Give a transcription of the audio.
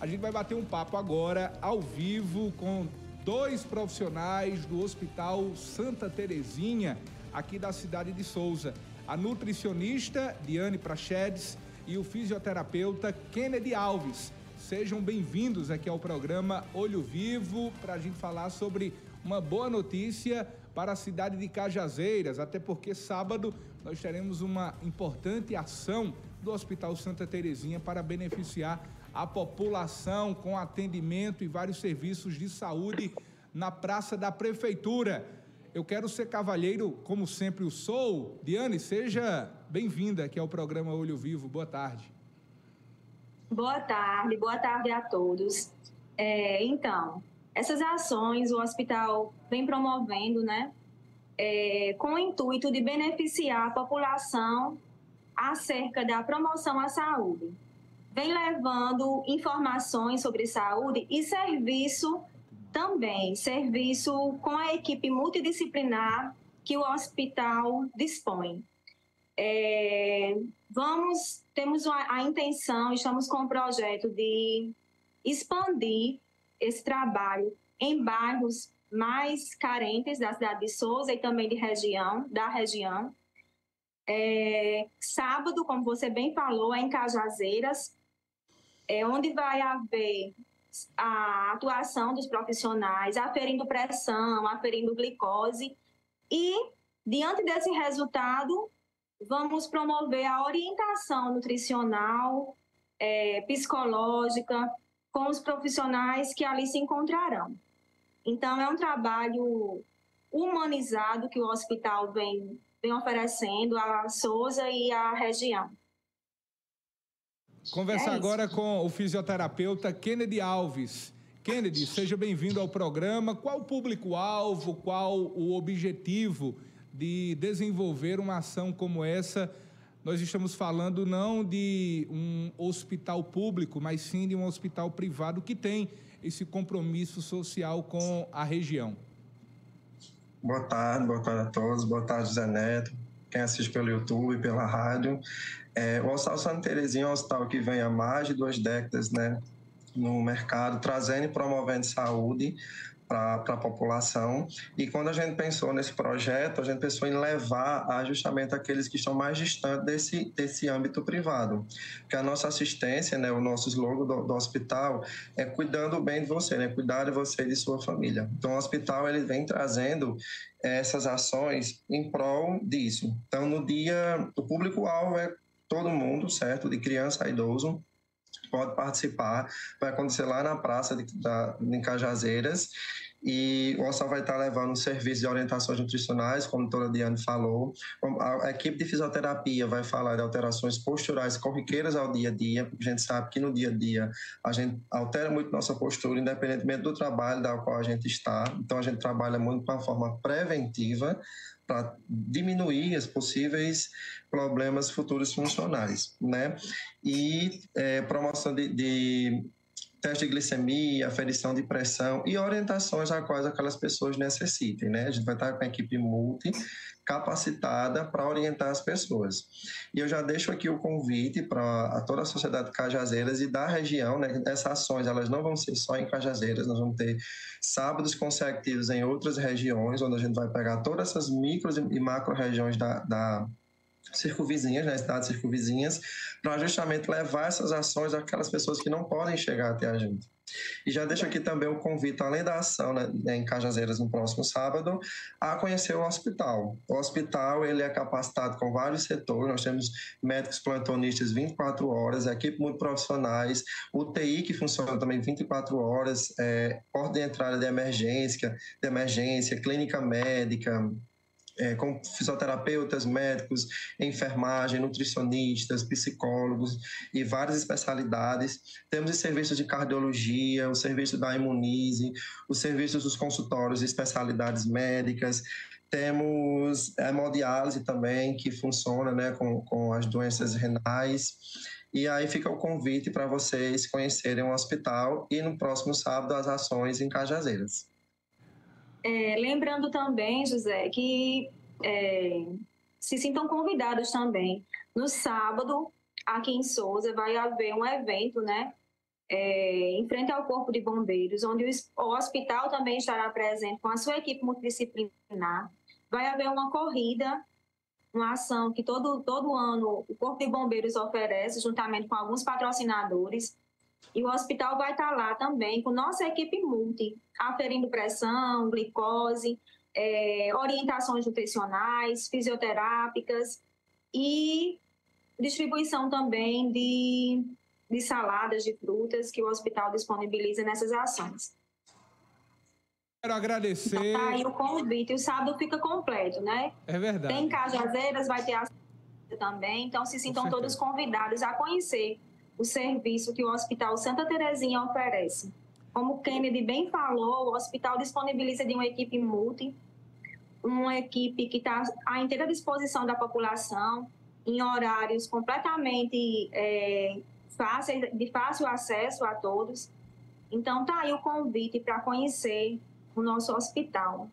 A gente vai bater um papo agora, ao vivo, com dois profissionais do Hospital Santa Terezinha, aqui da cidade de Souza. A nutricionista Diane Prachedes e o fisioterapeuta Kennedy Alves. Sejam bem-vindos aqui ao programa Olho Vivo para a gente falar sobre uma boa notícia para a cidade de Cajazeiras, até porque sábado nós teremos uma importante ação do Hospital Santa Terezinha para beneficiar a população com atendimento e vários serviços de saúde na Praça da Prefeitura. Eu quero ser cavalheiro, como sempre o sou. Diane, seja bem-vinda aqui ao programa Olho Vivo. Boa tarde. Boa tarde, boa tarde a todos. É, então, essas ações o hospital vem promovendo, né, é, com o intuito de beneficiar a população acerca da promoção à saúde. Vem levando informações sobre saúde e serviço também, serviço com a equipe multidisciplinar que o hospital dispõe. É, vamos, temos a, a intenção, estamos com o projeto de expandir esse trabalho em bairros mais carentes da cidade de Souza e também de região, da região. É, sábado, como você bem falou, é em Cajazeiras, é onde vai haver a atuação dos profissionais, aferindo pressão, aferindo glicose e, diante desse resultado, vamos promover a orientação nutricional, é, psicológica, com os profissionais que ali se encontrarão. Então, é um trabalho humanizado que o hospital vem, vem oferecendo à Souza e à região. Conversar é agora com o fisioterapeuta Kennedy Alves. Kennedy, seja bem-vindo ao programa. Qual o público-alvo, qual o objetivo de desenvolver uma ação como essa nós estamos falando não de um hospital público, mas sim de um hospital privado que tem esse compromisso social com a região. Boa tarde, boa tarde a todos, boa tarde, Zé Neto, quem assiste pelo YouTube, pela rádio. É, o Hospital Santa Terezinha é um hospital que vem há mais de duas décadas né, no mercado, trazendo e promovendo saúde para a população. E quando a gente pensou nesse projeto, a gente pensou em levar a justamente aqueles que estão mais distantes desse, desse âmbito privado. Porque a nossa assistência, né, o nosso slogan do, do hospital é cuidando bem de você, né, cuidar de você e de sua família. Então, o hospital ele vem trazendo essas ações em prol disso. Então, no dia, o público-alvo é todo mundo, certo? De criança a idoso pode participar. Vai acontecer lá na praça de, da, em Cajazeiras. E o OSA vai estar levando um serviço de orientações nutricionais, como a doutora Diane falou. A, a equipe de fisioterapia vai falar de alterações posturais corriqueiras ao dia a dia, porque a gente sabe que no dia a dia a gente altera muito nossa postura, independentemente do trabalho da qual a gente está. Então a gente trabalha muito de uma forma preventiva para diminuir os possíveis problemas futuros funcionais, né? E é, promoção de, de teste de glicemia, aferição de pressão e orientações a quais aquelas pessoas necessitem, né? A gente vai estar com a equipe multi capacitada para orientar as pessoas. E eu já deixo aqui o convite para toda a sociedade de Cajazeiras e da região, né? Essas ações, elas não vão ser só em Cajazeiras, nós vamos ter sábados consecutivos em outras regiões, onde a gente vai pegar todas essas micro e macro regiões da, da circunvizinhas, né, cidades circunvizinhas, para justamente levar essas ações àquelas pessoas que não podem chegar até a gente. E já deixo aqui também o convite, além da ação né, em Cajazeiras no próximo sábado, a conhecer o hospital. O hospital ele é capacitado com vários setores, nós temos médicos plantonistas 24 horas, equipe muito profissionais, UTI que funciona também 24 horas, é, ordem de entrada de emergência, de emergência, clínica médica, é, com fisioterapeutas, médicos, enfermagem, nutricionistas, psicólogos e várias especialidades. Temos os serviços de cardiologia, o serviço da Imunize, os serviços dos consultórios de especialidades médicas. Temos a hemodiálise também, que funciona né, com, com as doenças renais. E aí fica o convite para vocês conhecerem o hospital e no próximo sábado as ações em Cajazeiras. É, lembrando também, José, que é, se sintam convidados também. No sábado, aqui em Souza, vai haver um evento, né? É, em frente ao Corpo de Bombeiros, onde o, hospital também estará presente com a sua equipe multidisciplinar. Vai haver uma corrida, uma ação que todo, todo ano o Corpo de Bombeiros oferece, juntamente com alguns patrocinadores. E o hospital vai estar lá também com nossa equipe multi, aferindo pressão, glicose, é, orientações nutricionais, fisioterápicas e distribuição também de, de saladas, de frutas que o hospital disponibiliza nessas ações. Quero agradecer. Então, tá aí o convite. O sábado fica completo, né? É verdade. Tem Cajazeiras, vai ter a também. Então, se sintam todos convidados a conhecer o serviço que o Hospital Santa Terezinha oferece. Como o Kennedy bem falou, o hospital disponibiliza de uma equipe multi, uma equipe que está à inteira disposição da população, em horários completamente é, fáceis, de fácil acesso a todos. Então, tá aí o convite para conhecer o nosso hospital.